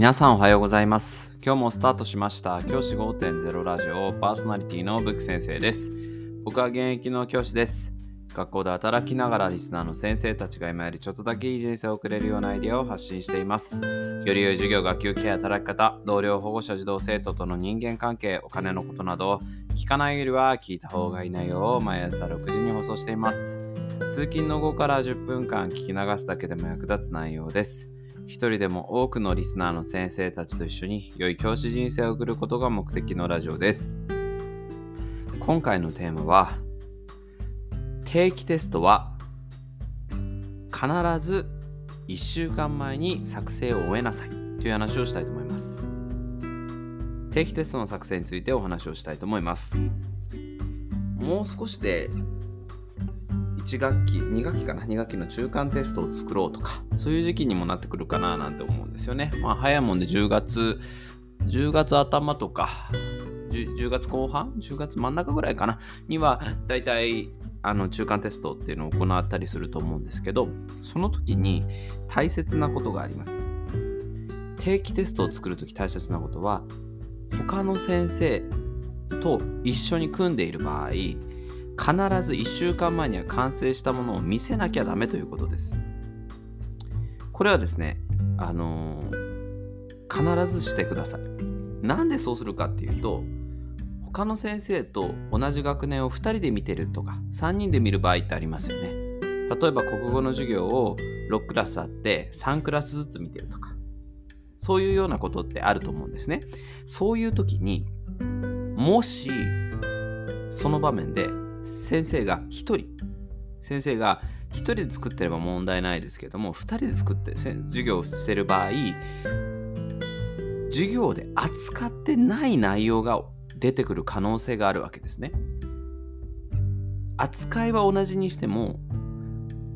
皆さんおはようございます。今日もスタートしました。教師5.0ラジオパーソナリティのブック先生です。僕は現役の教師です。学校で働きながらリスナーの先生たちが今よりちょっとだけいい人生を送れるようなアイデアを発信しています。より良い授業、学級ケア、働き方、同僚、保護者、児童、生徒との人間関係、お金のことなど聞かないよりは聞いた方がいい内容を毎朝6時に放送しています。通勤の後から10分間聞き流すだけでも役立つ内容です。一人でも多くのリスナーの先生たちと一緒に良い教師人生を送ることが目的のラジオです。今回のテーマは定期テストは必ず1週間前に作成を終えなさいという話をしたいと思います。定期テストの作成についてお話をしたいと思います。もう少しで1学期、2学期かな、2学期の中間テストを作ろうとか、そういう時期にもなってくるかななんて思うんですよね。まあ、早いもんで10月、10月頭とか、10, 10月後半 ?10 月真ん中ぐらいかなには、だいたいあの中間テストっていうのを行ったりすると思うんですけど、その時に大切なことがあります。定期テストを作るとき大切なことは、他の先生と一緒に組んでいる場合、必ず1週間前には完成したものを見せなきゃダメということです。これはですね、あのー、必ずしてください。なんでそうするかっていうと、他の先生と同じ学年を2人で見てるとか、3人で見る場合ってありますよね。例えば国語の授業を6クラスあって3クラスずつ見てるとか、そういうようなことってあると思うんですね。そういう時にもしその場面で先生が1人先生が1人で作ってれば問題ないですけども2人で作って授業をしてる場合授業で扱ってない内容が出てくる可能性があるわけですね。扱いは同じにしても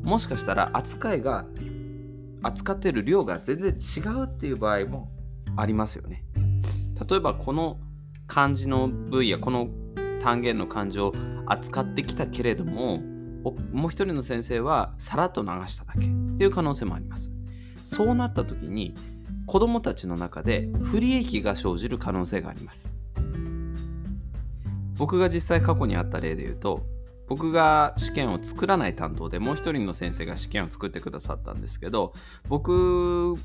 もしかしたら扱いが扱ってる量が全然違うっていう場合もありますよね。例えばこの漢字の分野この単元の漢字を扱ってきたけれどももう一人の先生はさらっと流しただけ。っていう可能性もあります。そうなった時に子どもたちの中で不利益が生じる可能性があります。僕が実際過去にあった例で言うと僕が試験を作らない担当でもう一人の先生が試験を作ってくださったんですけど僕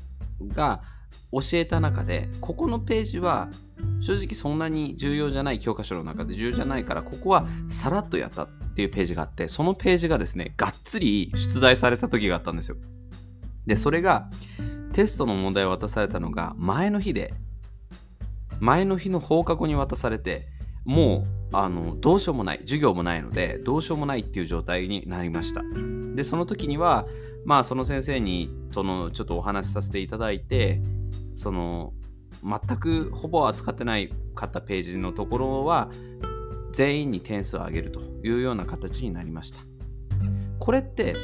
が教えた中でここのページは正直そんなに重要じゃない教科書の中で重要じゃないからここはさらっとやったっていうページがあってそのページがですねがっつり出題された時があったんですよ。でそれがテストの問題を渡されたのが前の日で前の日の放課後に渡されてもうあのどうしようもない授業もないのでどうしようもないっていう状態になりました。でその時にはまあその先生にとのちょっとお話しさせていただいてその全くほぼ扱ってないかったページのところは全員に点数を上げるというような形になりました。これって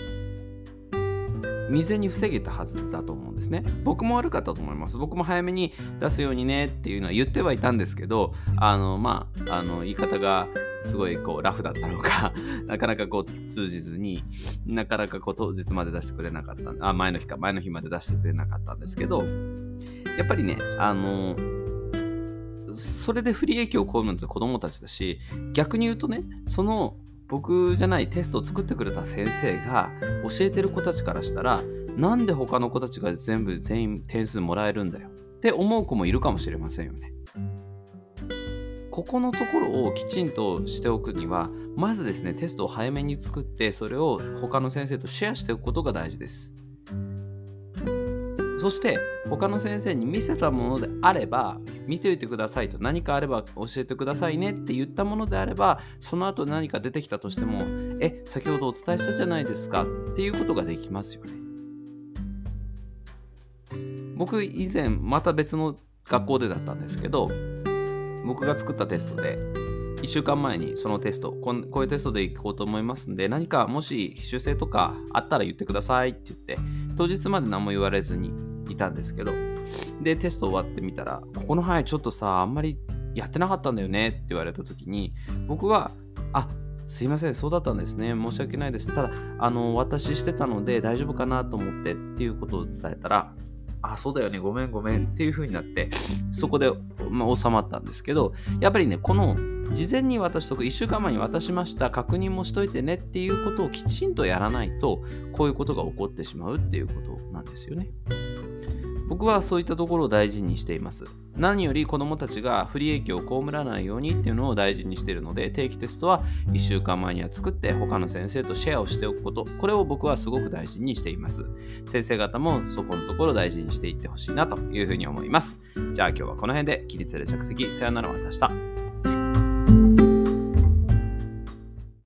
未然に防げたはずだと思うんですね。僕も悪かったと思います。僕も早めに出すようにねっていうのは言ってはいたんですけど、あの、まあ、あの、言い方がすごいこうラフだったのか、なかなかこう通じずに、なかなかこう当日まで出してくれなかった、あ、前の日か、前の日まで出してくれなかったんですけど、やっぱりね、あの、それで不利益を被るのって子供たちだし、逆に言うとね、その僕じゃないテストを作ってくれた先生が教えてる子たちからしたらなんで他の子たちが全部全員点数もらえるんだよって思う子もいるかもしれませんよね。ここのところをきちんとしておくにはまずですねテストを早めに作ってそれを他の先生とシェアしておくことが大事です。そして他の先生に見せたものであれば見ておいてくださいと何かあれば教えてくださいねって言ったものであればその後何か出てきたとしてもえ先ほどお伝えしたじゃないですかっていうことができますよね。僕以前また別の学校でだったんですけど僕が作ったテストで1週間前にそのテストこういうテストで行こうと思いますんで何かもし修正とかあったら言ってくださいって言って当日まで何も言われずにいたんですけどでテスト終わってみたらここの範囲ちょっとさあんまりやってなかったんだよねって言われた時に僕はあすいません、そうだったんですね。申し訳ないです。ただ、あの、私してたので大丈夫かなと思ってっていうことを伝えたら、あ、そうだよね、ごめんごめんっていう風になって、そこで、まあ、収まったんですけど、やっぱりね、この事前に渡しとく、1週間前に渡しました、確認もしといてねっていうことをきちんとやらないと、こういうことが起こってしまうっていうことなんですよね。僕はそういったところを大事にしています。何より子どもたちが不利益を被らないようにっていうのを大事にしているので定期テストは1週間前には作って他の先生とシェアをしておくこと。これを僕はすごく大事にしています。先生方もそこのところ大事にしていってほしいなというふうに思います。じゃあ今日はこの辺で起立で着席。さよならまた明日。